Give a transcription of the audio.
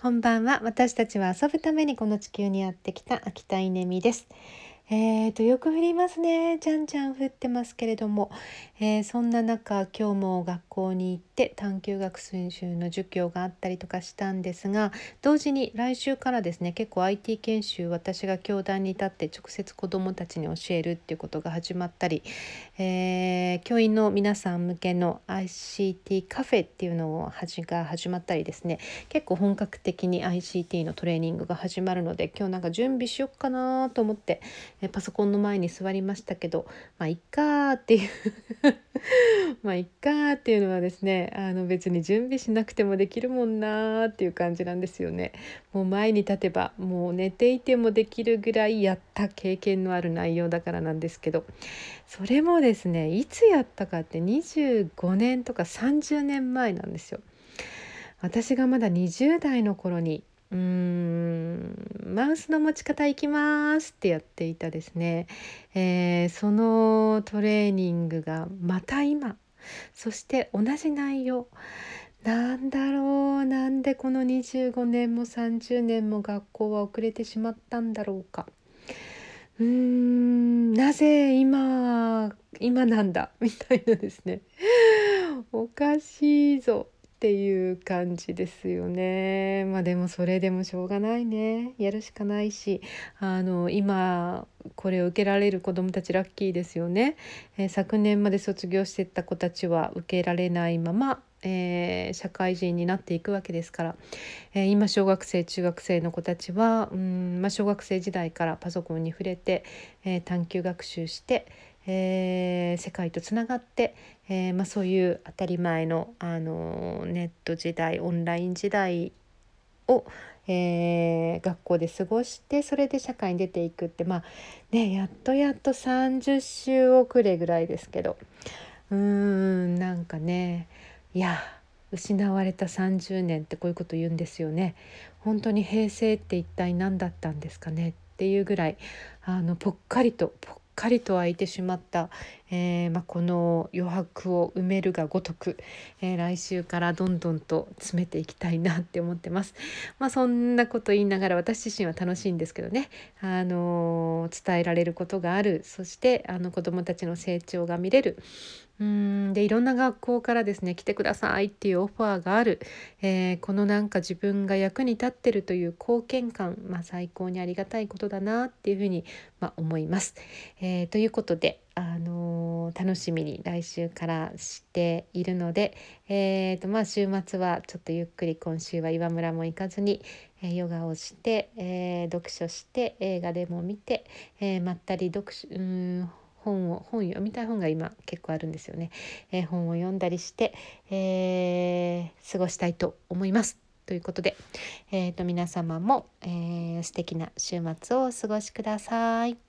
こんばんは。私たちは遊ぶためにこの地球にやってきた秋田稲美です。えーと、よく降りますね。じゃんじゃん降ってますけれども、えー、そんな中今日も学校に行って探究学習の授業があったりとかしたんですが同時に来週からですね結構 IT 研修私が教壇に立って直接子どもたちに教えるっていうことが始まったり、えー、教員の皆さん向けの ICT カフェっていうのが始まったりですね結構本格的に ICT のトレーニングが始まるので今日なんか準備しよっかなと思ってえパソコンの前に座りましたけどまあいっかっていう まあいっかっていうのはですねあの別に準備しなくてもできるもんなーっていう感じなんですよね。もう前に立てばもう寝ていてもできるぐらいやった経験のある内容だからなんですけどそれもですねいつやったかって25年とか30年前なんですよ。私がまだ20代の頃にマウスの持ち方いきますってやっていたですね、えー、そのトレーニングがまた今そして同じ内容。なんだろうなんでこの25年も30年も学校は遅れてしまったんだろうか。うーんなぜ今今なんだみたいなですね。おかしいぞ。っていう感じですよね。まあでもそれでもしょうがないね。やるしかないし、あの今これを受けられる子どもたちラッキーですよね。えー、昨年まで卒業してた子たちは受けられないまま、えー、社会人になっていくわけですから、えー、今小学生中学生の子たちはうん、まあ、小学生時代からパソコンに触れて、え探究学習して、えー、世界とつながって、えー、まあ、そういう当たり前の、あのネット時代オンライン時代を、えー、学校で過ごしてそれで社会に出ていくってまあねやっとやっと30週遅れぐらいですけどうーんなんかねいや失われた30年ってこういうこと言うんですよね。本当に平成って一体何だったんですかねっていうぐらいあのぽっかりとぽっかりと空いてしまった、えー、まあ、この余白を埋めるがごとく、えー、来週からどんどんと詰めていきたいなって思ってます。まあ、そんなこと言いながら私自身は楽しいんですけどね、あのー、伝えられることがあるそしてあの子どもたちの成長が見れる、うんでいろんな学校からですね来てくださいっていうオファーがある、えー、このなんか自分が役に立ってるという貢献感、まあ、最高にありがたいことだなっていうふうに、まあ、思います。えー、えということで、あのー、楽しみに来週からしているので、えーとまあ、週末はちょっとゆっくり今週は岩村も行かずに、えヨガをして、え読書して映画でも見て、えまったり読書うん本を本読みたい本が今結構あるんですよね、え、本を読んだりして、えー、過ごしたいと思います。ということで、えーと、皆様も、えー、素敵な週末をお過ごしください。